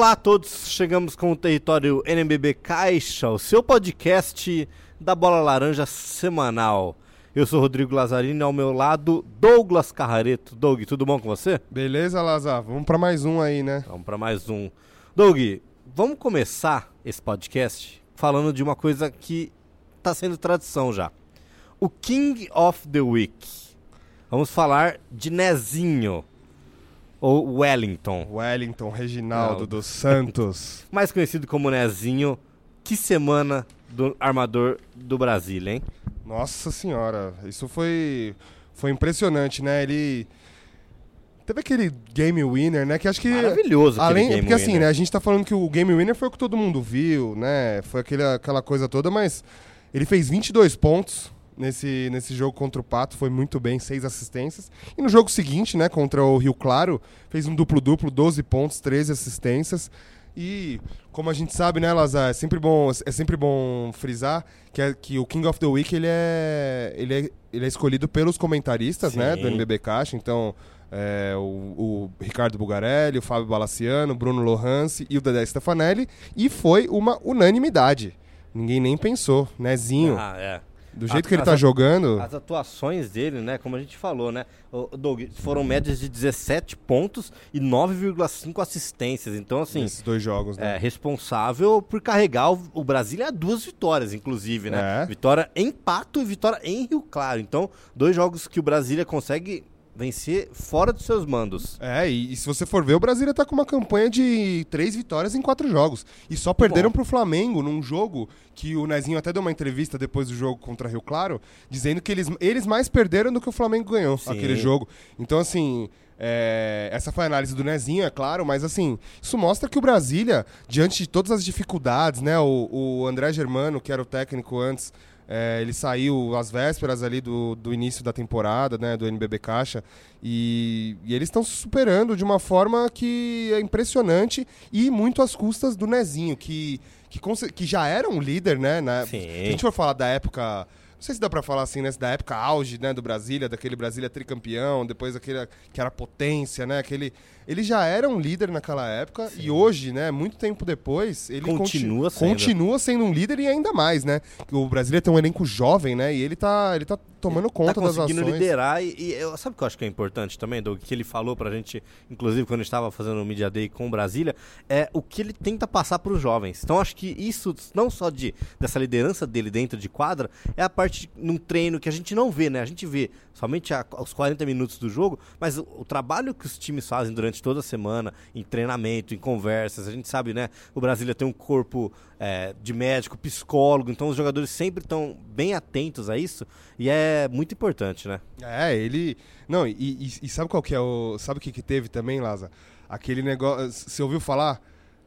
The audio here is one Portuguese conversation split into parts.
Olá, a todos. Chegamos com o território NBB Caixa, o seu podcast da Bola Laranja semanal. Eu sou Rodrigo Lazzarini, ao meu lado, Douglas Carrareto. Doug, tudo bom com você? Beleza, Lazar? Vamos para mais um aí, né? Vamos para mais um. Doug, vamos começar esse podcast falando de uma coisa que está sendo tradição já. O King of the Week. Vamos falar de Nezinho. Ou Wellington. Wellington Reginaldo dos Santos. Mais conhecido como Nezinho. Que semana do armador do Brasil, hein? Nossa senhora, isso foi foi impressionante, né? Ele teve aquele game winner, né? Que acho que maravilhoso. Além, game porque assim, winner. né? A gente tá falando que o game winner foi o que todo mundo viu, né? Foi aquele, aquela coisa toda, mas ele fez 22 pontos nesse, nesse jogo contra o Pato, foi muito bem, seis assistências. E no jogo seguinte, né, contra o Rio Claro, fez um duplo-duplo, 12 pontos, 13 assistências. E como a gente sabe, né, Lazar, é sempre bom, é sempre bom frisar que, é, que o King of the Week ele é, ele é, ele é escolhido pelos comentaristas, né, do. NBB Caixa. Então, é, o, o Ricardo Bugarelli, o Fábio Balaciano, o Bruno Lohance e o Dedé Stefanelli. E foi uma unanimidade. Ninguém nem pensou. Nezinho, Ah, é. Do jeito a- que ele tá jogando... As atuações dele, né, como a gente falou, né, o Doug, foram médias de 17 pontos e 9,5 assistências. Então, assim, Nesses dois jogos, né? é responsável por carregar o, o Brasília a duas vitórias, inclusive, né? É. Vitória em Pato e vitória em Rio Claro. Então, dois jogos que o Brasília consegue vencer fora dos seus mandos. É, e, e se você for ver, o Brasília tá com uma campanha de três vitórias em quatro jogos. E só perderam bom. pro Flamengo num jogo que o Nezinho até deu uma entrevista depois do jogo contra Rio Claro, dizendo que eles, eles mais perderam do que o Flamengo ganhou Sim. aquele jogo. Então, assim. é, essa foi a análise do Nezinho, é claro, mas assim, isso mostra que o Brasília, diante de todas as dificuldades, né? O, o André Germano, que era o técnico antes, é, ele saiu às vésperas ali do, do início da temporada, né, do NBB Caixa, e, e eles estão se superando de uma forma que é impressionante e muito às custas do Nezinho, que, que, que já era um líder, né? Na, Sim. Se a gente for falar da época. Não sei se dá pra falar assim, né? Da época auge, né, do Brasília, daquele Brasília tricampeão, depois aquele que era potência, né? Aquele, ele já era um líder naquela época e hoje, né, muito tempo depois, ele Continua conti- sendo. continua sendo um líder e ainda mais, né? O Brasília tem um elenco jovem, né? E ele tá, ele tá tomando conta tá das conseguindo ações. liderar e, e eu- sabe o que eu acho que é importante também, Doug? Que ele falou pra gente, inclusive quando estava fazendo o Media Day com o Brasília, é o que ele tenta passar pros jovens. Então acho que isso, não só de dessa liderança dele dentro de quadra, é a parte de- num treino que a gente não vê, né? A gente vê somente aos 40 minutos do jogo, mas o, o trabalho que os times fazem durante toda a semana, em treinamento, em conversas, a gente sabe, né? O Brasília tem um corpo é, de médico, psicólogo, então os jogadores sempre estão bem atentos a isso e é muito importante, né? É, ele. Não, e, e- e sabe qual que é o. Sabe o que, que teve também, Laza? Aquele negócio. Você ouviu falar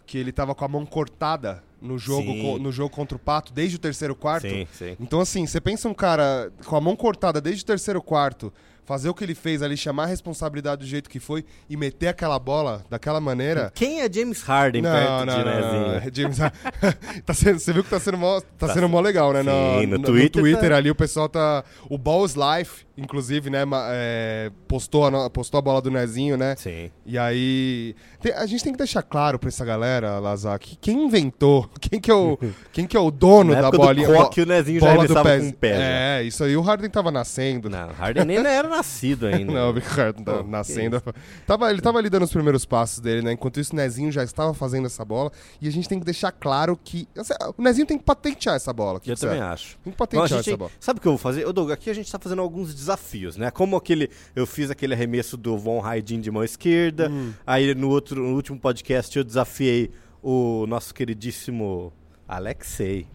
que ele tava com a mão cortada no jogo, co- no jogo contra o Pato desde o terceiro quarto? Sim, sim. Então, assim, você pensa um cara com a mão cortada desde o terceiro quarto, fazer o que ele fez ali, chamar a responsabilidade do jeito que foi e meter aquela bola daquela maneira. Quem é James Harden Não, perto não, de não, não, não. James, tá sendo, você viu que tá sendo mó, tá Tá sendo mó legal, né? Sim, no Twitter tá- ali o pessoal tá. O Balls Life, inclusive, né? é, postou, a, postou a bola do Nezinho, né? Sim. E aí. tem- a gente tem que deixar claro pra essa galera, Lazar, que quem inventou, quem que é o, quem que é o dono da bolinha. do bo- coque, o Nezinho já bola do arremessava pé. com o pé. já. É, isso aí o Harden tava nascendo. Não, Harden nem era nascido ainda. Não, o Ricardo tá Pô, nascendo. Tava, ele tava ali dando os primeiros passos dele, né? Enquanto isso, o Nezinho já estava fazendo essa bola. E a gente tem que deixar claro que. assim, O Nezinho tem que patentear essa bola. O que Eu que também acho. Tem que patentear gente- essa bola. sabe o que eu vou fazer? Ô, Doug, aqui a gente tá fazendo alguns desafios, né? Como aquele. Eu fiz aquele arremesso do Von Haidin de mão esquerda. Hum. Aí no, outro, no último podcast eu desafiei o nosso queridíssimo Alexei,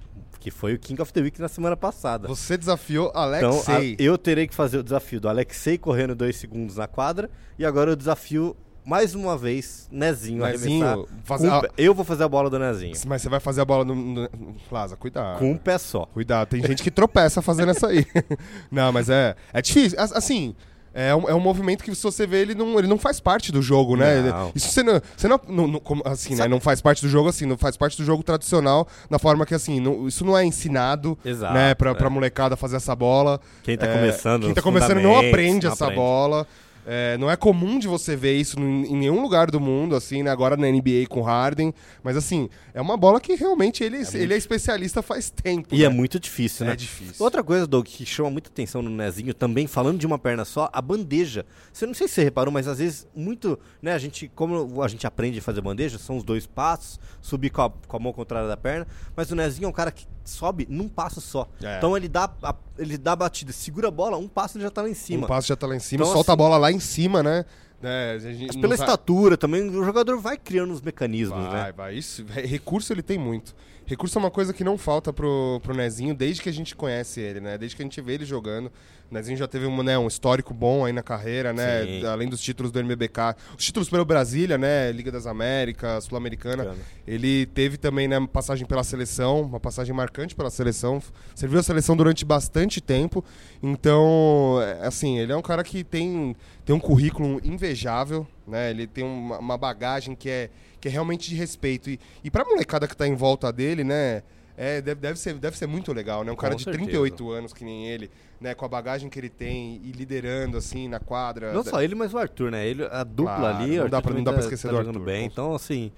que foi o King of the Week na semana passada. Você desafiou Então, Alexei. a- eu terei que fazer o desafio do Alexei correndo dois segundos na quadra. E agora eu desafio mais uma vez Nezinho, Nezinho, arremessar. fazer a-. Eu vou fazer a bola do Nezinho. Mas você vai fazer a bola no. no... Plaza, cuidado. Com um pé só. Cuidado, tem gente que tropeça fazendo essa aí. não, mas é. É difícil. As- Assim. É um, é um movimento que, se você vê, ele não, ele não faz parte do jogo, né? Não. Isso você não. Você não, não- não- assim, né? Sabe- Não faz parte do jogo assim, não faz parte do jogo tradicional, da forma que, assim, não- isso não é ensinado, Exato, né, pra, é. pra molecada fazer essa bola. Quem tá É, começando. Quem tá começando não aprende não essa aprende. bola. É, não é comum de você ver isso em nenhum lugar do mundo, assim, né? Agora na NBA com Harden. Mas assim, é uma bola que realmente ele é, ele é especialista faz tempo. E né? é muito difícil, né? É difícil. Outra coisa, Doug, que chama muita atenção no Nezinho, também falando de uma perna só, a bandeja. Você não sei se você reparou, mas às vezes muito, né, a gente, como a gente aprende a fazer bandeja, são os dois passos, subir com a, com a mão contrária da perna, mas o Nezinho é um cara que sobe num passo só. É. Então ele dá, a, ele dá a batida, segura a bola, um passo ele já tá lá em cima. Um passo já tá lá em cima, Então, solta assim- a bola lá em cima, né? É, Mas pela estatura também, o jogador vai criando os mecanismos, Vai, né? vai. Isso, é, recurso ele tem muito. Recurso é uma coisa que não falta pro, pro Nezinho desde que a gente conhece ele, né? Desde que a gente vê ele jogando. O Nezinho já teve um, né, um histórico bom aí na carreira, né? Sim. Além dos títulos do NBBK. Os títulos pelo Brasília, né? Liga das Américas, Sul-Americana. Ele teve também, né, passagem pela seleção, uma passagem marcante pela seleção. Serviu a seleção durante bastante tempo. Então, é, assim, ele é um cara que tem, tem um currículo invejável, né? Ele tem uma, uma bagagem que é, que é realmente de respeito. E, e pra molecada que tá em volta dele, né? É, deve, deve, ser, deve ser muito legal, né? Um Com cara de certeza. 38 anos que nem ele, né? Com a bagagem que ele tem e liderando, assim, na quadra. Não só ele, mas o Arthur, né? Ele, a dupla Claro, ali, não dá pra- não dá pra tá- esquecer tá do Arthur, bem. com Então, assim,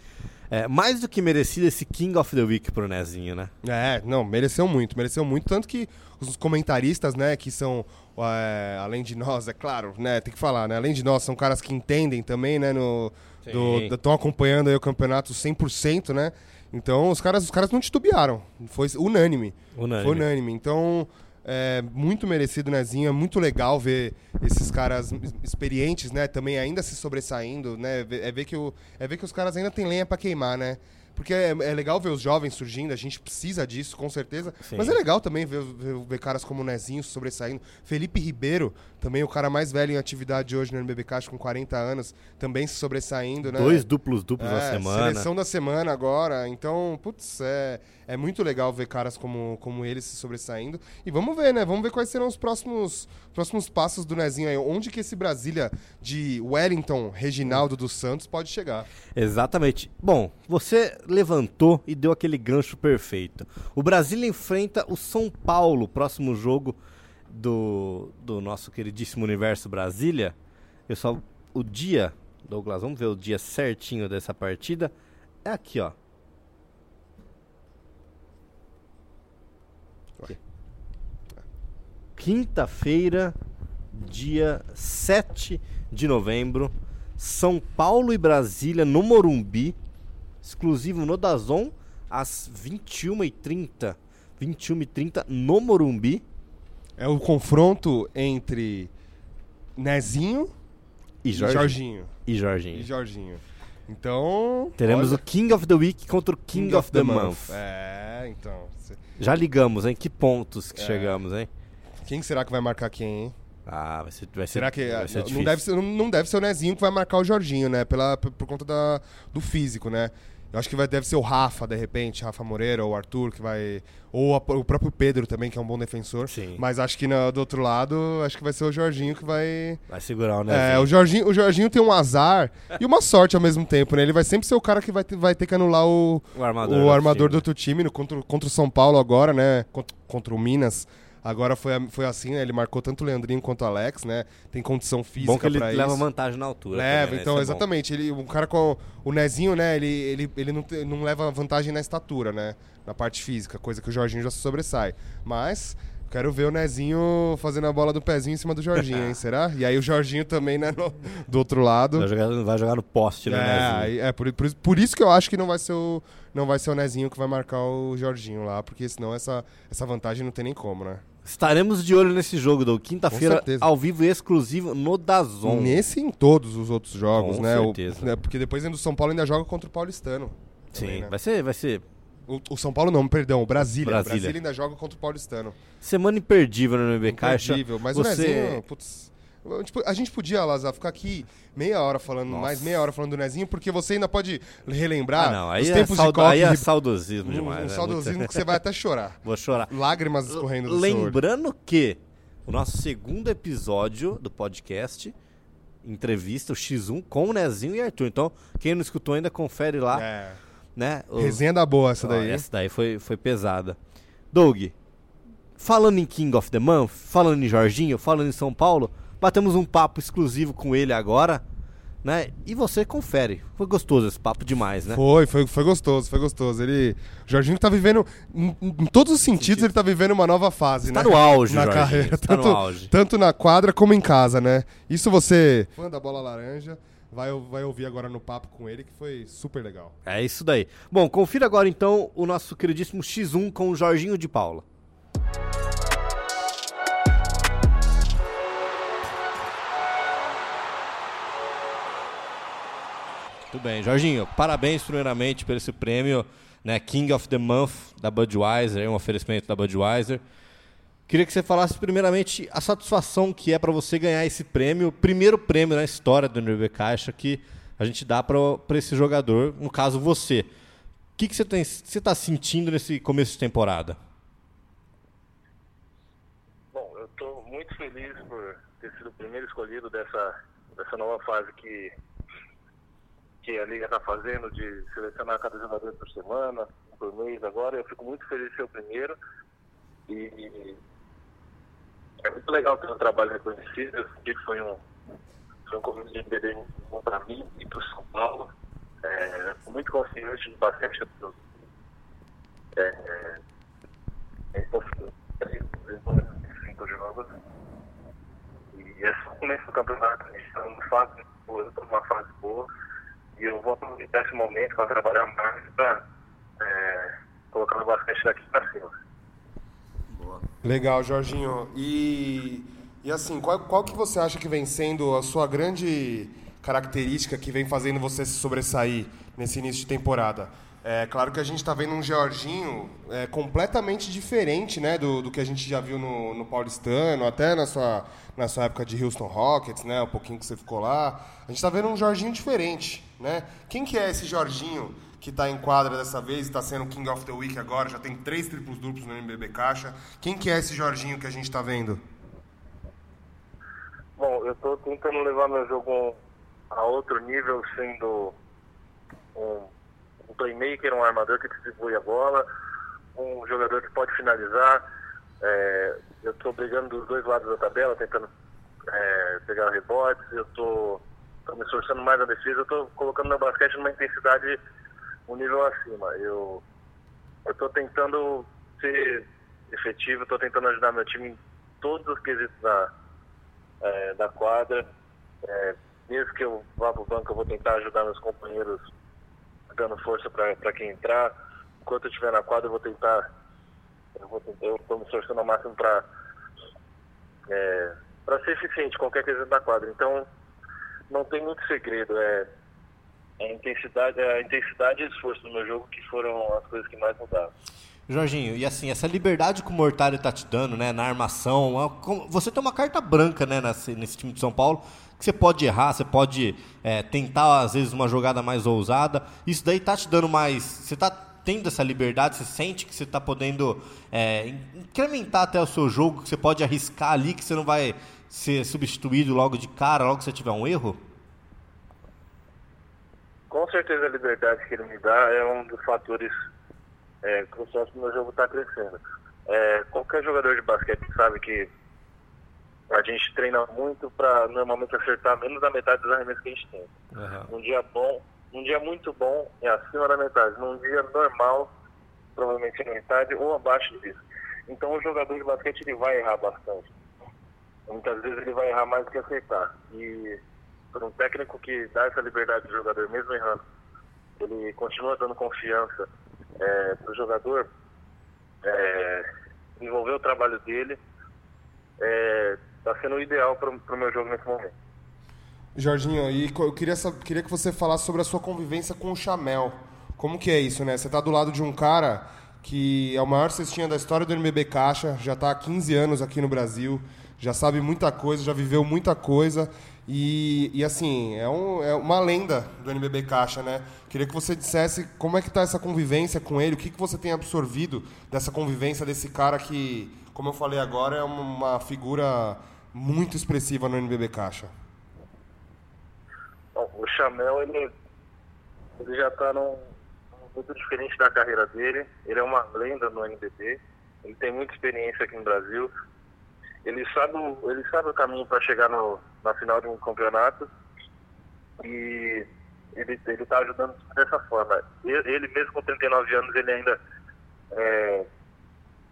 é, mais do que merecido esse King of the Week pro Nezinho, né? É, não, mereceu muito, mereceu muito. Tanto que os comentaristas, né, que são, é, além de nós, é claro, né, tem que falar, né, além de nós, são caras que entendem também, né, no... Estão acompanhando aí o campeonato 100%, né? Então, os caras, os caras não titubearam. Foi unânime. Unânime. Foi unânime. Então, é muito merecido, Nezinho. É muito legal ver esses caras experientes, né? Também ainda se sobressaindo, né? É ver que, o, é ver que os caras ainda têm lenha pra queimar, né? Porque é, é legal ver os jovens surgindo, a gente precisa disso, com certeza. Sim. Mas é legal também ver, ver, ver caras como o Nezinho sobressaindo. Felipe Ribeiro, também o cara mais velho em atividade hoje no acho que com 40 anos, também se sobressaindo, né? Dois duplos duplos na É, semana. Seleção da semana agora. Então, putz, é, é muito legal ver caras como, como ele se sobressaindo. E vamos ver, né? Vamos ver quais serão os próximos, próximos passos do Nezinho aí. Onde que esse Brasília de Wellington, Reginaldo dos Santos pode chegar. Exatamente. Bom, você levantou e deu aquele gancho perfeito. O Brasília enfrenta o São Paulo, próximo jogo do, do nosso queridíssimo Universo Brasília. Eu só o dia, Douglas, vamos ver o dia certinho dessa partida. É aqui, ó. Quinta-feira, dia 7 de novembro, São Paulo e Brasília no Morumbi, exclusivo no Dazon, às 21h30. 21h30 no Morumbi. É o confronto entre Nezinho E e Jorginho. E Jorginho. E Jorginho. Então. Teremos olha, o King of the Week contra o King, of, the, Month. É, então. cê- Já ligamos, hein? Que pontos que É. chegamos, hein? Quem será que vai marcar quem, hein? Ah, vai ser, vai ser, Será que vai ser não, deve ser, não deve ser o Nezinho que vai marcar o Jorginho, né? Pela, por, por conta da, do físico, né? Eu acho que vai, deve ser o Rafa, de repente, Rafa Moreira ou o Arthur, que vai. Ou a- o próprio Pedro também, que é um bom defensor. Sim. Mas acho que na- do outro lado, acho que vai ser o Jorginho que vai. Vai segurar o É, Nezinho. o Jorginho, o Jorginho tem um azar e uma sorte ao mesmo tempo, né? Ele vai sempre ser o cara que vai ter, vai ter que anular o, O armador. o do armador do time. outro time no, contra, o- contra o São Paulo agora, né? Contra, contra o Minas. Agora foi, foi assim, né? Ele marcou tanto o Leandrinho quanto o Alex, né? Tem condição física ele leva vantagem na altura. Leva, também, né? então, é bom. exatamente. Ele, um cara com o Nezinho, né? Ele, ele, ele não, não leva vantagem na estatura, né? Na parte física, coisa que o Jorginho já sobressai. Mas quero ver o Nezinho fazendo a bola do pezinho em cima do Jorginho, hein? Será? E aí o Jorginho também, né? no- do outro lado. Vai jogar, vai jogar no poste, né, É, Nezinho? é por, por, isso- por isso que eu acho que não vai ser o não vai ser o Nezinho que vai marcar o Jorginho lá, porque senão essa, essa vantagem não tem nem como, né? Estaremos de olho nesse jogo, Doug. Quinta-feira, ao vivo e exclusivo no Dazon. Nesse e em todos os outros jogos, Com né? O- certeza. né, Porque depois ainda o São Paulo ainda joga contra o Paulistano. Sim, também, né? vai ser, vai ser o, o São Paulo não, perdão, o Brasília. O Brasília. Brasília ainda joga contra o Paulistano. semana imperdível no Caixa. Imperdível. Mas o Você- Nezinho, putz, a gente podia, Lazar, ficar aqui meia hora falando, Nossa. mais meia hora falando do Nezinho, porque você ainda pode relembrar Ah, não, aí os é, tempos de saudo- Coque aí é saudosismo um, demais. um né? saudosismo Muito- que você vai até chorar. Vou chorar. Lágrimas escorrendo do. Lembrando que o nosso segundo episódio do podcast, entrevista, o X1, com o Nezinho e Arthur. Então, quem não escutou ainda, confere lá, É. né? Os- Resenha da boa essa Ó, daí. hein? essa daí foi, foi pesada. Doug, falando em King of the Month, falando em Jorginho, falando em São Paulo, Batemos um papo exclusivo com ele agora, né? E você confere. Foi gostoso esse papo demais, né? Foi, foi, foi gostoso, foi gostoso. Ele, o Jorginho tá vivendo, em, em todos os sentidos, Sentido. ele tá vivendo uma nova fase, tá né? no auge, na Jorginho, carreira, tá tanto, no auge. tanto na quadra como em casa, né? Isso você, fã da bola laranja, vai, vai ouvir agora no papo com ele, que foi super legal. É isso daí. Bom, confira agora então o nosso queridíssimo X1 com o Jorginho de Paula. Muito bem, Jorginho, parabéns primeiramente por esse prêmio, né, King of the Month da Budweiser, um oferecimento da Budweiser. Queria que você falasse primeiramente a satisfação que é para você ganhar esse prêmio, primeiro prêmio na história do NB Caixa que a gente dá para esse jogador, no caso você. O que, que você está sentindo nesse começo de temporada? Bom, eu estou muito feliz por ter sido o primeiro escolhido dessa, dessa nova fase que que a Liga está fazendo de selecionar cada jogador por semana, por mês agora. Eu fico muito feliz de ser o primeiro. E é muito legal ter um trabalho reconhecido. Que foi um, foi um convite de BD bom para mim e para o São Paulo. É, muito confiante no basquete. É, é, é cinco jogos. E é só o começo do campeonato. A gente está numa fase boa, numa fase boa e eu vou aproveitar esse momento para trabalhar mais para é, colocar o basquete daqui para cima. Legal, Jorginho. E, e assim, qual, qual que você acha que vem sendo a sua grande característica que vem fazendo você se sobressair nesse início de temporada? É claro que a gente está vendo um Jorginho é, completamente diferente né, do, do que a gente já viu no, no Paulistano, até na sua, na sua época de Houston Rockets, né, um pouquinho que você ficou lá. A gente está vendo um Jorginho diferente. Né? Quem que é esse Jorginho que está em quadra dessa vez, está sendo King of the Week agora, já tem três triplos duplos no NBB Caixa. Quem que é esse Jorginho que a gente está vendo? Bom, eu estou tentando levar meu jogo a outro nível, sendo um um playmaker, um armador que distribui a bola, um jogador que pode finalizar. É, eu estou brigando dos dois lados da tabela, tentando é, pegar rebotes, eu estou me esforçando mais na defesa, eu estou colocando meu basquete numa intensidade um nível acima. Eu estou tentando ser efetivo, estou tentando ajudar meu time em todos os quesitos da, é, da quadra. É, mesmo que eu vá para o banco, eu vou tentar ajudar meus companheiros dando força para quem entrar. Enquanto eu estiver na quadra, eu vou tentar. Eu estou me esforçando ao máximo para é, para ser eficiente qualquer coisa na quadra. Então, não tem muito segredo. É a intensidade, é a intensidade e esforço do meu jogo que foram as coisas que mais mudaram. Jorginho, e assim, essa liberdade que o Mortari tá te dando, né, na armação, você tem uma carta branca, né, nesse, nesse time de São Paulo, que você pode errar, você pode é, tentar, às vezes, uma jogada mais ousada. Isso daí tá te dando mais. Você tá tendo essa liberdade, você sente que você tá podendo é, incrementar até o seu jogo, que você pode arriscar ali, que você não vai ser substituído logo de cara, logo que você tiver um erro? Com certeza a liberdade que ele me dá é um dos fatores é, cruciais que o meu jogo está crescendo. É, qualquer jogador de basquete sabe que a gente treina muito para normalmente acertar menos da metade dos arremessos que a gente tem. Uhum. Um dia bom, um dia muito bom é acima da metade. Num dia normal, provavelmente na metade ou abaixo disso. Então o jogador de basquete ele vai errar bastante. Muitas vezes ele vai errar mais do que acertar. E por um técnico que dá essa liberdade do jogador, mesmo errando, ele continua dando confiança é, para o jogador é, o trabalho dele. É, está sendo ideal para o meu jogo nesse momento. Jorginho, e eu queria, queria que você falasse sobre a sua convivência com o Chamel. Como que é isso, né? Você está do lado de um cara que é o maior cestinha da história do NBB Caixa, já está há 15 anos aqui no Brasil, já sabe muita coisa, já viveu muita coisa. E, e assim, é, um, é, uma lenda do NBB Caixa, né? Queria que você dissesse como é que está essa convivência com ele, o que, que você tem absorvido dessa convivência desse cara que, como eu falei agora, é uma figura muito expressiva no NBB Caixa. Bom, o Chamel, ele, ele já está num, muito diferente da carreira dele. Ele é uma lenda no NBB. Ele tem muita experiência aqui no Brasil. Ele sabe, ele sabe o caminho para chegar no, na final de um campeonato e ele está ajudando dessa forma. Ele, ele, mesmo com 39 anos, ele ainda é,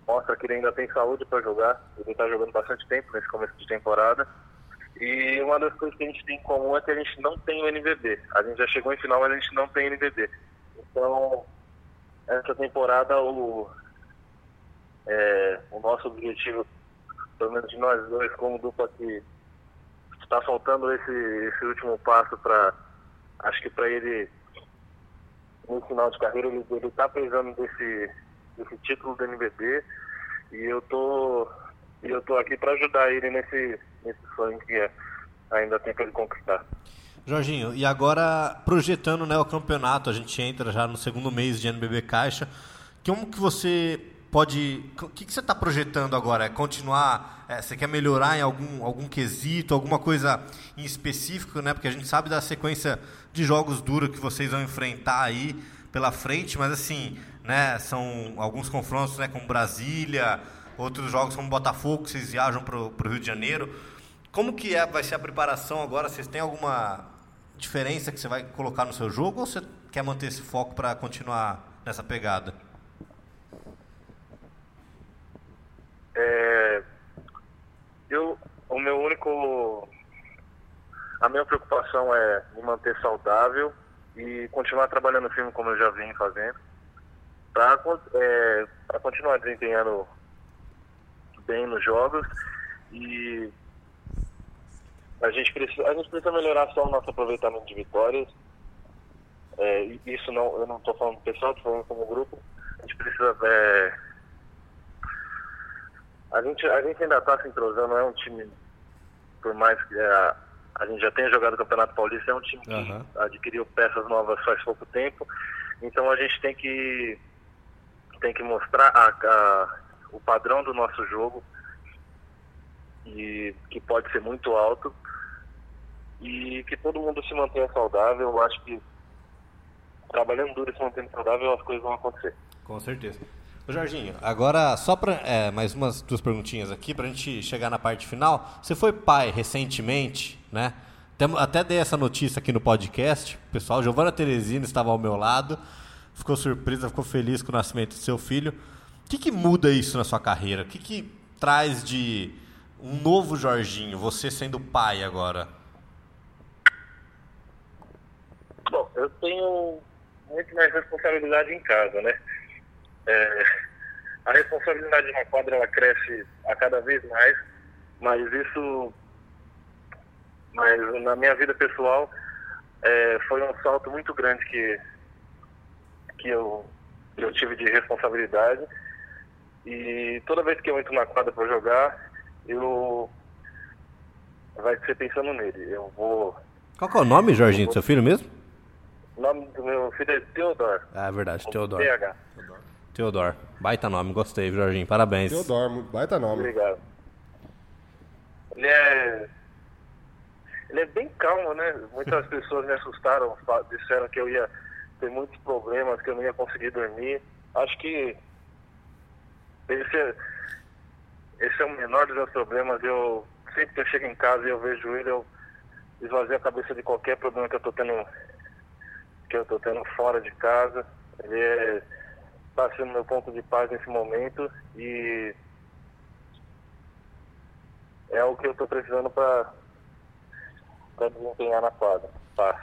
mostra que ele ainda tem saúde para jogar. Ele está jogando bastante tempo nesse começo de temporada. E uma das coisas que a gente tem em comum é que a gente não tem o NBB. A gente já chegou em final, mas a gente não tem NBB. Então, essa temporada, o, é, o nosso objetivo, pelo menos de nós dois, como dupla que está faltando esse, esse último passo para, acho que para ele, no final de carreira, ele está precisando desse, desse título do NBB e eu tô, eu tô aqui para ajudar ele nesse, nesse sonho que é, ainda tem para ele conquistar. Jorginho, e agora projetando né, o campeonato, a gente entra já no segundo mês de NBB Caixa. Como que você pode. O que, que você está projetando agora? É continuar. É, você quer melhorar em algum, algum quesito, alguma coisa em específico, né? Porque a gente sabe da sequência de jogos duros que vocês vão enfrentar aí pela frente, mas assim, né? São alguns confrontos né, com Brasília, outros jogos como Botafogo, que vocês viajam para o Rio de Janeiro. Como que é, vai ser a preparação agora? Vocês têm alguma diferença que você vai colocar no seu jogo ou você quer manter esse foco para continuar nessa pegada? É, eu, o meu único, minha preocupação é me manter saudável e continuar trabalhando firme como eu já vim fazendo, para é, continuar desempenhando bem nos jogos e a gente precisa, a gente precisa melhorar só o nosso aproveitamento de vitórias. É, isso não, eu não estou falando pessoal, estou falando como grupo. A gente precisa. É, a, gente, a gente ainda está se entrosando, é um time, por mais que é, a gente já tenha jogado o Campeonato Paulista, é um time que uhum. adquiriu peças novas faz pouco tempo. Então a gente tem que, tem que mostrar a, a, o padrão do nosso jogo, e que pode ser muito alto e que todo mundo se mantenha saudável. Eu acho que trabalhando duro e se mantendo saudável, as coisas vão acontecer. Com certeza. Ô Jorginho, agora só para é, mais umas duas perguntinhas aqui para a gente chegar na parte final. Você foi pai recentemente, né? Até dei essa notícia aqui no podcast. Pessoal, Giovana Teresina estava ao meu lado, ficou surpresa, ficou feliz com o nascimento do seu filho. O que, que muda isso na sua carreira? O que, que traz de um novo Jorginho, você sendo pai agora? Bom, eu tenho muito mais responsabilidade em casa, né? É, a responsabilidade na quadra ela cresce a cada vez mais, mas isso, mas na minha vida pessoal é, foi um salto muito grande que que eu eu tive de responsabilidade e toda vez que eu entro na quadra para jogar eu vai ser pensando nele. Eu vou. Qual é o nome, Jorginho, vou... do seu filho mesmo? O nome do meu filho é Teodoro. Ah, é verdade, Teodoro. TH. Teodoro. Baita nome, gostei, Jorginho. Parabéns. Teodoro, baita nome. Obrigado. Ele é. Ele é bem calmo, né? Muitas pessoas me assustaram, disseram que eu ia ter muitos problemas, que eu não ia conseguir dormir. Acho que esse é, esse é o menor dos meus problemas. Eu sempre que eu chego em casa e eu vejo ele, eu esvazio a cabeça de qualquer problema que eu tô tendo que eu tô tendo fora de casa. Ele é, tá sendo meu ponto de paz nesse momento e é o que eu tô precisando para desempenhar na quadra. Paz.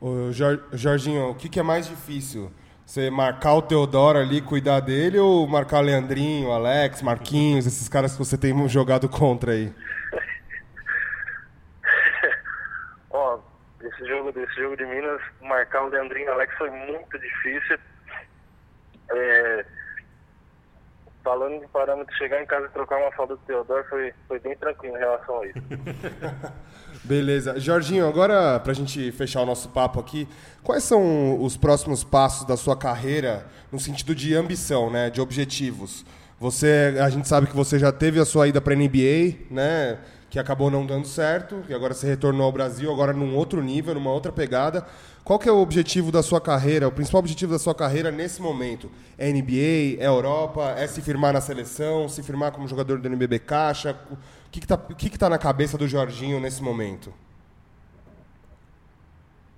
Ô, Jorginho, o que, que é mais difícil? Você marcar o Teodoro ali, cuidar dele, ou marcar o Leandrinho, Alex, Marquinhos, esses caras que você tem jogado contra aí? Ó, desse jogo, desse jogo de Minas, marcar o Leandrinho e o Alex foi muito difícil. É, falando de parâmetro, chegar em casa e trocar uma falda do Teodoro foi, foi bem tranquilo em relação a isso. Beleza. Jorginho, agora pra gente fechar o nosso papo aqui, quais são os próximos passos da sua carreira no sentido de ambição, né, de objetivos? Você, a gente sabe que você já teve a sua ida para NBA, né, que acabou não dando certo, e agora você retornou ao Brasil, agora num outro nível, numa outra pegada. Qual que é o objetivo da sua carreira, o principal objetivo da sua carreira nesse momento? É NBA, é Europa, é se firmar na seleção, se firmar como jogador do NBB Caixa? O que está que que tá na cabeça do Jorginho nesse momento?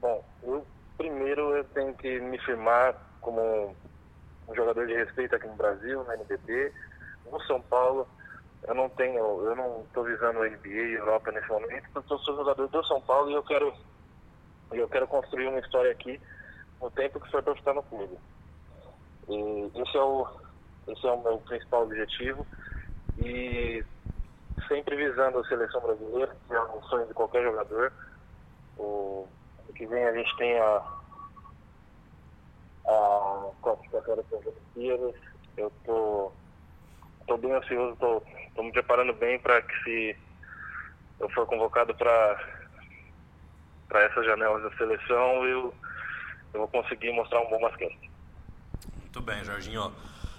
Bom, eu, primeiro eu tenho que me firmar como um jogador de respeito aqui no Brasil, no NBB, no São Paulo. Eu não tenho, eu não estou visando NBA e Europa nesse momento, porque eu sou jogador do São Paulo e eu quero, eu quero construir uma história aqui no tempo que for para ficar no clube. E esse é o, esse é o meu principal objetivo e sempre visando a seleção brasileira, que é um sonho de qualquer jogador. O que vem a gente tem a, a classificatória para as Olimpíadas. Eu tô, tô bem ansioso, tô, tô me preparando bem para que se eu for convocado para para essas janelas da seleção, eu, eu vou conseguir mostrar um bom basquete. Muito bem, Jorginho.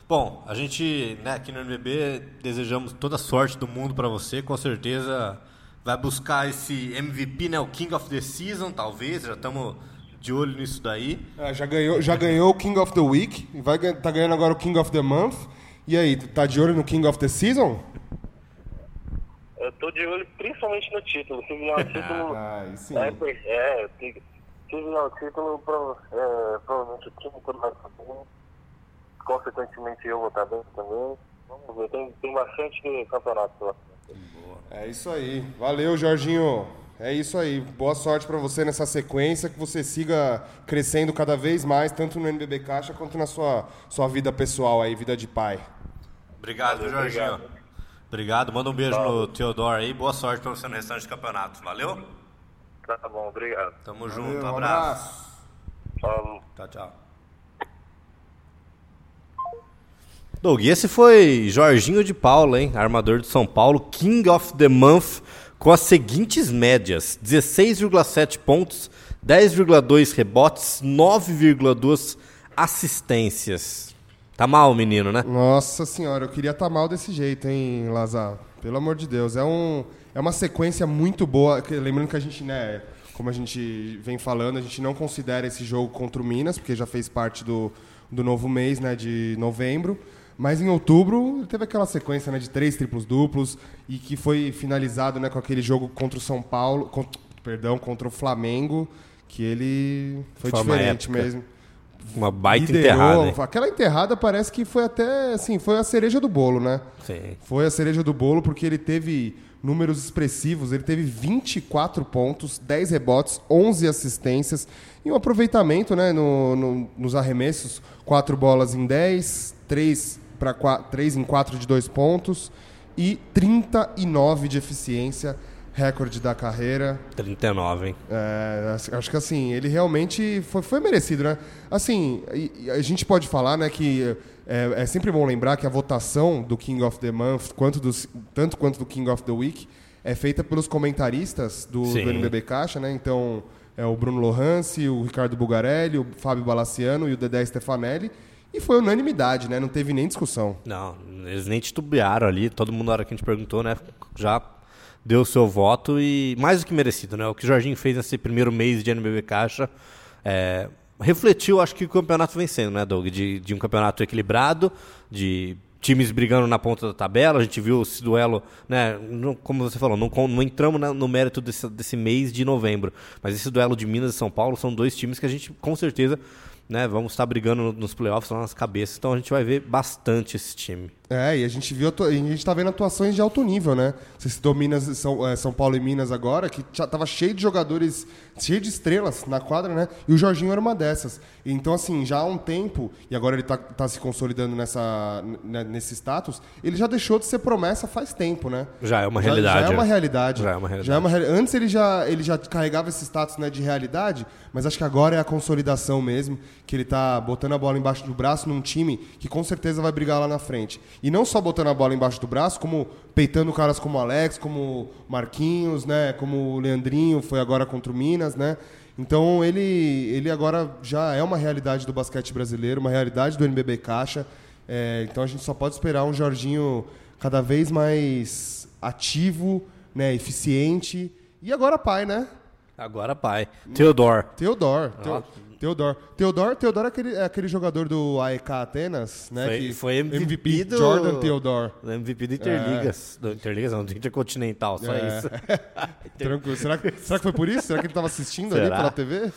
Bom, a gente né, aqui no NBB desejamos toda a sorte do mundo para você. Com certeza vai buscar esse MVP, né, o King of the Season, talvez. Já estamos de olho nisso daí. É, já ganhou, já ganhou o King of the Week, vai tá ganhando agora o King of the Month. E aí, tá de olho no King of the Season? Tô de olho principalmente no título. Se vier o título. ah, sim. É, é, se, se vier o título, prova- é, provavelmente o time todo vai estar bem. Consequentemente eu vou estar bem também. Vamos ver, tem, tem bastante campeonato pela frente. É isso aí. Valeu, Jorginho. É isso aí. Boa sorte pra você nessa sequência, que você siga crescendo cada vez mais, tanto no NBB Caixa quanto na sua, sua vida pessoal aí, vida de pai. Obrigado, Valeu, Jorginho. obrigado. Obrigado. Manda um beijo no Teodoro aí. Boa sorte para você no restante do campeonato. Valeu? Tá bom, obrigado. Tamo Valeu, junto. um abraço. Falou. Tchau, tchau. Doug, esse foi Jorginho de Paula, hein? Armador de São Paulo, King of the Month, com as seguintes médias: 16,7 pontos, 10,2 rebotes, 9,2 assistências. Tá mal, menino, né? Nossa senhora, eu queria estar mal desse jeito, hein, Lazar? Pelo amor de Deus. É, um, é uma sequência muito boa. que- Lembrando que a gente, né, como a gente vem falando, a gente não considera esse jogo contra o Minas, porque já fez parte do, do novo mês, né, de novembro. Mas em outubro teve aquela sequência né, de três triplos duplos e que foi finalizado né, com aquele jogo contra o São Paulo, con- perdão, contra o Flamengo, que ele foi, Foi diferente mesmo. Uma baita Liderou. enterrada. Aquela enterrada parece que foi até, assim, foi a cereja do bolo, né? Sim. Foi a cereja do bolo porque ele teve números expressivos, ele teve 24 pontos, 10 rebotes, 11 assistências e um aproveitamento, né, no- no- nos arremessos, 4 bolas em 10, 3 para 3 em 4 de 2 pontos e 39 de eficiência, recorde da carreira. 39, hein? É, acho- que assim, ele realmente foi, foi merecido, né? Assim, a gente pode falar, né, que é, é sempre bom lembrar que a votação do King of the Month, quanto dos, tanto quanto do King of the Week, é feita pelos comentaristas do, do NBB Caixa, né? Então, é o Bruno Lohance, o Ricardo Bugarelli, o Fábio Balaciano e o Dedé Stefanelli. E foi unanimidade, né? Não teve nem discussão. Não, eles nem titubearam ali. Todo mundo, na hora que a gente perguntou, né, já deu o seu voto e mais do que merecido, né? O que o Jorginho fez nesse primeiro mês de NBB Caixa é, refletiu, acho que o campeonato vencendo, né, Doug? De, de um campeonato equilibrado, de times brigando na ponta da tabela. A gente viu esse duelo, né? não- como você falou, não, não entramos na- no mérito desse, desse mês de novembro, mas esse duelo de Minas e São Paulo são dois times que a gente, com certeza, né, vamos estar brigando no- nos playoffs lá nas cabeças. Então a gente vai ver bastante esse time. É, e a gente viu, a gente tá vendo atuações de alto nível, né? Você citou Minas, São, é, São Paulo e Minas agora, que já tava cheio de jogadores, cheio de estrelas na quadra, né? E o Jorginho era uma dessas. Então, assim, já há um tempo, e agora ele tá, tá se consolidando nessa, nesse status, ele já deixou de ser promessa faz tempo, né? Já é uma Já- realidade. Já é uma é. realidade. Já é uma realidade. Já é uma Antes ele já, ele já carregava esse status né, de realidade, mas acho que agora é a consolidação mesmo, que ele tá botando a bola embaixo do braço num time que com certeza vai brigar lá na frente. E não só botando a bola embaixo do braço, como peitando caras como o Alex, como o Marquinhos, né, como o Leandrinho, foi agora contra o Minas, né? Então ele, ele agora já é uma realidade do basquete brasileiro, uma realidade do NBB Caixa. É, então a gente só pode esperar um Jorginho cada vez mais ativo, né, eficiente. E agora pai, né? Agora pai. Theodore. Theodore. Ó. Teo- Theodore. Theodore, Theodore é, aquele, é aquele jogador do AEK Atenas, né? Foi- que foi MVP do- Jordan Theodore. MVP do Interligas. Do Interligas não, do Intercontinental, só É. isso. Tranquilo. Será, que- será que foi por isso? Será que ele tava assistindo ali Será? pela TV?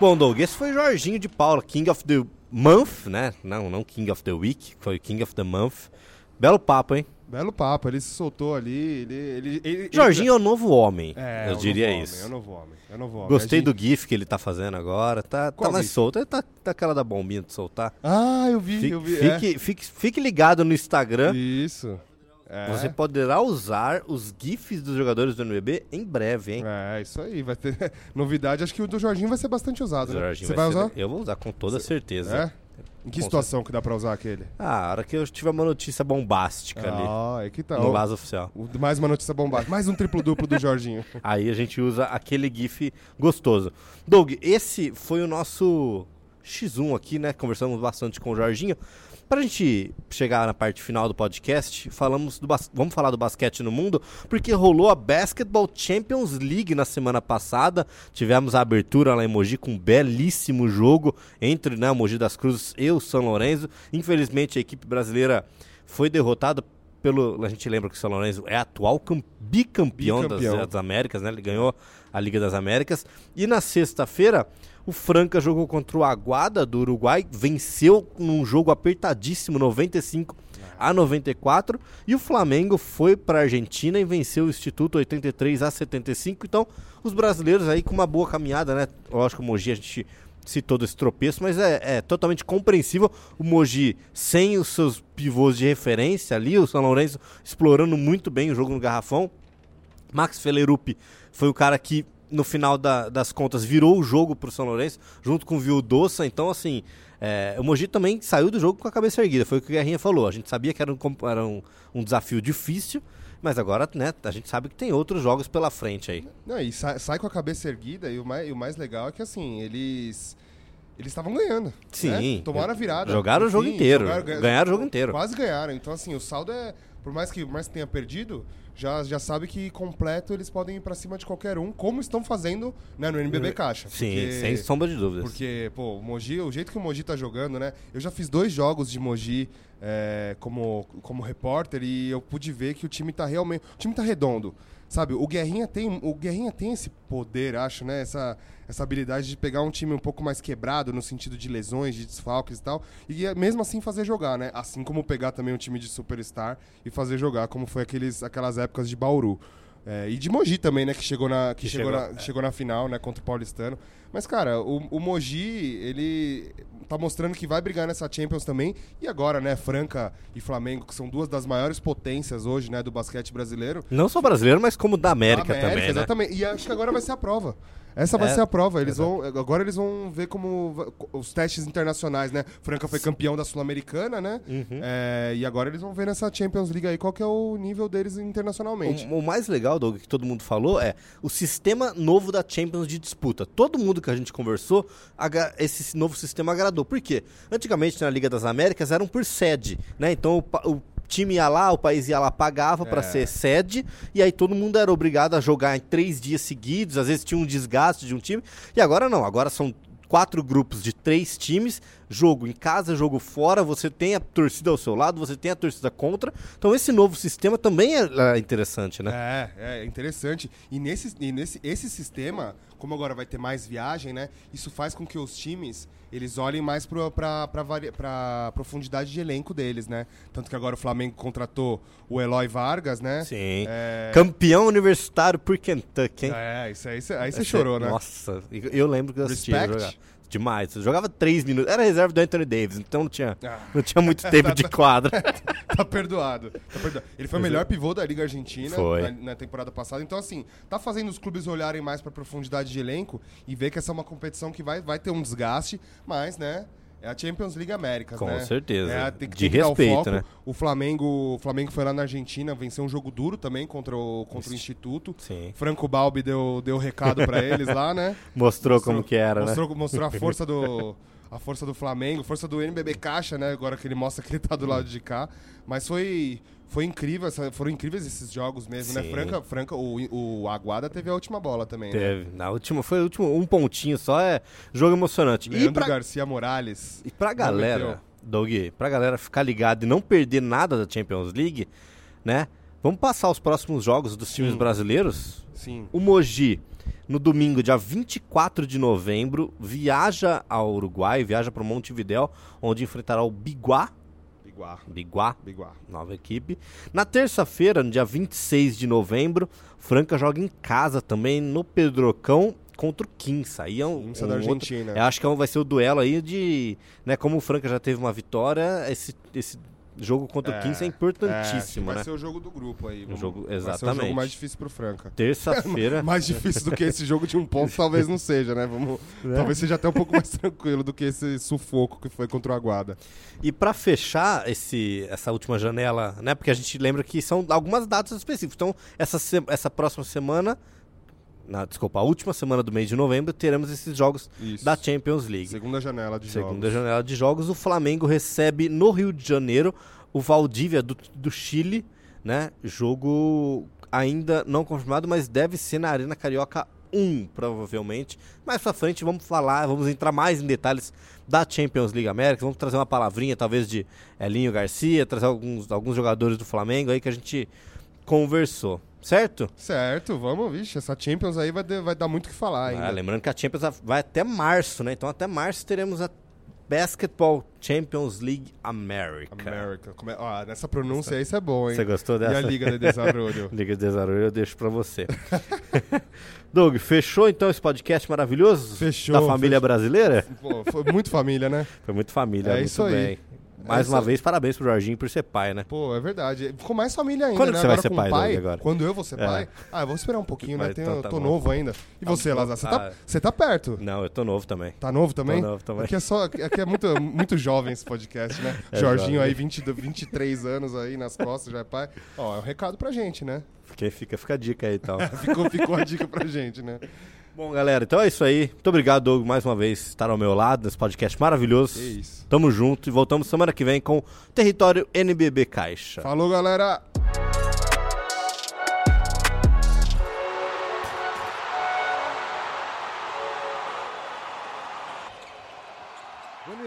Bom, Doug, esse foi Jorginho de Paula, King of the Month, né? Não, não King of the Week, foi King of the Month. Belo papo, hein? Belo papo, ele se soltou ali. Ele, ele, ele- Jorginho é o novo homem, É, eu é diria isso. É o novo homem. É o novo homem. Gostei gente- do GIF que ele tá fazendo agora, tá, tá mais GIF? solto. Ele tá, tá aquela da bombinha de soltar. Ah, eu vi, Fique, eu vi. é. fique, fique, fique ligado no Instagram. Isso. É. Você poderá usar os GIFs dos jogadores do NBB em breve, hein? É, isso aí. Vai ter novidade. Acho que o do Jorginho vai ser bastante usado. né? Jorginho Você vai, ser- usar? Eu vou usar com toda certeza. É? Em que situação que dá pra usar aquele? Ah, a hora que eu tiver uma notícia bombástica ali Ah, é que tá. no vaso oficial. o- Mais uma notícia bombástica. Mais um triplo-duplo do Jorginho. Aí a gente usa aquele GIF gostoso. Doug, esse foi o nosso X1 aqui, né? Conversamos bastante com o Jorginho. Pra gente chegar na parte final do podcast, falamos do vamos falar do basquete no mundo, porque rolou a Basketball Champions League na semana passada. Tivemos a abertura lá em Mogi com um belíssimo jogo entre né, o Mogi das Cruzes e o São Lourenço. Infelizmente a equipe brasileira foi derrotada pelo. A gente lembra que o São Lourenço é atual cam- bicampeão, das- Bicampeão. das Américas, né? Ele ganhou a Liga das Américas. E na sexta-feira, o Franca jogou contra o Aguada do Uruguai, venceu num jogo apertadíssimo, 95 a 94. E o Flamengo foi para a Argentina e venceu o Instituto 83 a 75. Então, os brasileiros aí com uma boa caminhada, né? Lógico, o Mogi a gente citou desse tropeço, mas é, é totalmente compreensível o Mogi sem os seus pivôs de referência ali, o São Lourenço explorando muito bem o jogo no garrafão. Max Felerup foi o cara que, no final da- das contas, virou o jogo pro São Lourenço, junto com o Vildoça. Então, assim, é, o Mogi também saiu do jogo com a cabeça erguida. Foi o que o Guerrinha falou. A gente sabia que era um, era um, um desafio difícil, mas agora, né, a gente sabe que tem outros jogos pela frente aí. Não, e sai, sai com a cabeça erguida e o mais, e o mais legal é que assim, eles. Eles estavam ganhando. Sim. né? Tomaram a virada. Jogaram o jogo inteiro. ganha- Ganharam o jogo inteiro. Quase ganharam. Então, assim, o saldo é. Por mais que, por mais que tenha perdido, já, já sabe que completo eles podem ir pra cima de qualquer um, como estão fazendo né, no NBB Caixa. Sim, Porque- sem sombra de dúvidas. Porque, pô, o Mogi, o jeito que o Mogi tá jogando, né? Eu já fiz dois jogos de Mogi é, como, como repórter e eu pude ver que o time tá realmente. O time tá redondo. Sabe, o Guerrinha tem, o Guerrinha tem esse poder, acho, né? Essa, essa habilidade de pegar um time um pouco mais quebrado no sentido de lesões, de desfalques e tal, e é mesmo assim fazer jogar, né? Assim como pegar também um time de superstar e fazer jogar, como foi aqueles, aquelas épocas de Bauru. É, e de Mogi também, né? Que chegou na, que Que chegou, chegou, na, chegou na final, né? Contra o Paulistano. Mas, cara, o, o Mogi, ele tá mostrando que vai brigar nessa Champions também. E agora, né? Franca e Flamengo, que são duas das maiores potências hoje, né? Do basquete brasileiro. Não só brasileiro, mas como da América, Da também, né? Exatamente. E acho que agora vai ser a prova. Essa vai É, ser a prova. Eles vão, agora eles vão ver como os testes internacionais, né? Franca foi campeão da Sul-Americana, né? Uhum. É, e agora eles vão ver nessa Champions League aí qual que é o nível deles internacionalmente. O, o mais legal, Doug, que todo mundo falou é o sistema novo da Champions de disputa. Todo mundo que a gente conversou, esse novo sistema agradou. Por quê? Antigamente na Liga das Américas eram por sede, né? Então o, o time ia lá, o país ia lá, pagava É. ser sede, e aí todo mundo era obrigado a jogar em três dias seguidos, às vezes tinha um desgaste de um time, e agora não, agora são quatro grupos de três times, jogo em casa, jogo fora, você tem a torcida ao seu lado, você tem a torcida contra, então esse novo sistema também é, é interessante, né? É, é interessante. E nesse, e nesse esse sistema, como agora vai ter mais viagem, né? Isso faz com que os times eles olhem mais pra profundidade de elenco deles, né? Tanto que agora o Flamengo contratou o Eloy Vargas, né? Sim. É, Campeão universitário por Kentucky, hein? é isso aí, cê- aí você Esse- chorou, né? Nossa, eu lembro que eu Respect. jogar. Demais. Eu jogava três minutos. Era reserva do Anthony Davis, então não tinha, Ah. não tinha muito tempo de quadra. tá perdoado. Tá perdoado. Ele foi o melhor pivô da Liga Argentina Foi. na, na temporada passada. Então, assim, tá fazendo os clubes olharem mais pra profundidade de elenco e ver que essa é uma competição que vai, vai ter um desgaste, mas, né? É a Champions League Américas, Com né? certeza. É, tem De tem o respeito, né? O Flamengo, o Flamengo foi lá na Argentina, venceu um jogo duro também contra o, contra o Instituto. Sim. Franco Balbi deu, deu recado pra eles lá, né? Mostrou como que era, né? mostrou, Mostrou a força do, a força do Flamengo, força do NBB Caixa, né? Agora que ele mostra que ele tá do lado de cá. Mas foi, foi incrível, foram incríveis esses jogos mesmo, né? Sim. Franca, Franca o, o Aguada teve a última bola também, né? Teve. Na última, foi o último, um pontinho só, é jogo emocionante. E Leandro pra, Garcia Morales. e pra galera. Doug, pra galera ficar ligado e não perder nada da Champions League, né? Vamos passar os próximos jogos dos times Sim. brasileiros? Sim. O Mogi, no domingo, dia 24 de novembro, viaja ao Uruguai, viaja para Montevidéu, onde enfrentará o Biguá. Biguá. Biguá, Biguá. nova equipe. Na terça-feira, no dia 26 de novembro, Franca joga em casa também no Pedrocão contra o Quinça. Aí é um, Quinça um da outro- Argentina. eu acho que é vai ser o duelo aí de, né, como o Franca já teve uma vitória, esse, esse jogo contra o Quinça é É, importantíssimo, vai né? ser o jogo do grupo aí. vamos- jogo- Vai ser o exatamente. jogo mais difícil pro Franca. Terça-feira. Mais difícil do que esse jogo de um ponto, talvez não seja, né? Vamos, Talvez seja até um pouco mais tranquilo do que esse sufoco que foi contra o Aguada. E pra fechar esse, essa última janela, né? Porque a gente lembra que são algumas datas específicas. Então, essa, essa próxima semana, na, desculpa, a última semana do mês de novembro, teremos esses jogos Isso. da Champions League. Segunda janela de Segunda jogos. janela de jogos, o Flamengo recebe no Rio de Janeiro o Valdívia do, do Chile, né? Jogo ainda não confirmado, mas deve ser na Arena Carioca 1, provavelmente. Mais pra frente vamos falar, vamos entrar mais em detalhes da Champions League América, vamos trazer uma palavrinha talvez de Elinho Garcia, trazer alguns, alguns jogadores do Flamengo aí que a gente conversou, certo? Certo, vamos, vixe, essa Champions aí vai, de- vai dar muito o que falar ainda. Ah, lembrando que a Champions vai até março, né? Então até março teremos a Basketball Champions League America. América. Como é- ó, nessa pronúncia aí, isso é bom, hein? Você gostou E dessa? a Liga de Desarrollo? Liga de Desarrollo eu deixo pra você. Doug, fechou então esse podcast maravilhoso? Fechou, Da família fechou. brasileira? Pô, foi muito família, né? Foi muito família, É muito isso aí. bem. Mais É uma vez, parabéns pro Jorginho por ser pai, né? Pô, é verdade. Ficou mais família ainda, Quando né? você vai agora ser com pai, pai. Agora? Quando eu vou ser É. pai? Ah, eu vou esperar um pouquinho, né? Vai, Tenho- então tá tô bom. novo ainda. E você, bom. Lazar? Você Ah. tá, você tá perto? Não, eu tô novo também. Tá novo também? Tô novo também. Aqui é, só, aqui é muito, muito jovem esse podcast, né? É Jorginho jovem. aí, 20, 23 anos aí nas costas, já é pai. Ó, é um recado pra gente, né? Fica, fica, fica a dica aí então. Ficou, ficou a dica pra gente, né? Bom, galera, então é isso aí. Muito obrigado, Doug, mais uma vez, estar ao meu lado nesse podcast maravilhoso. Que isso. Tamo junto e voltamos semana que vem com Território NBB Caixa. Falou, galera!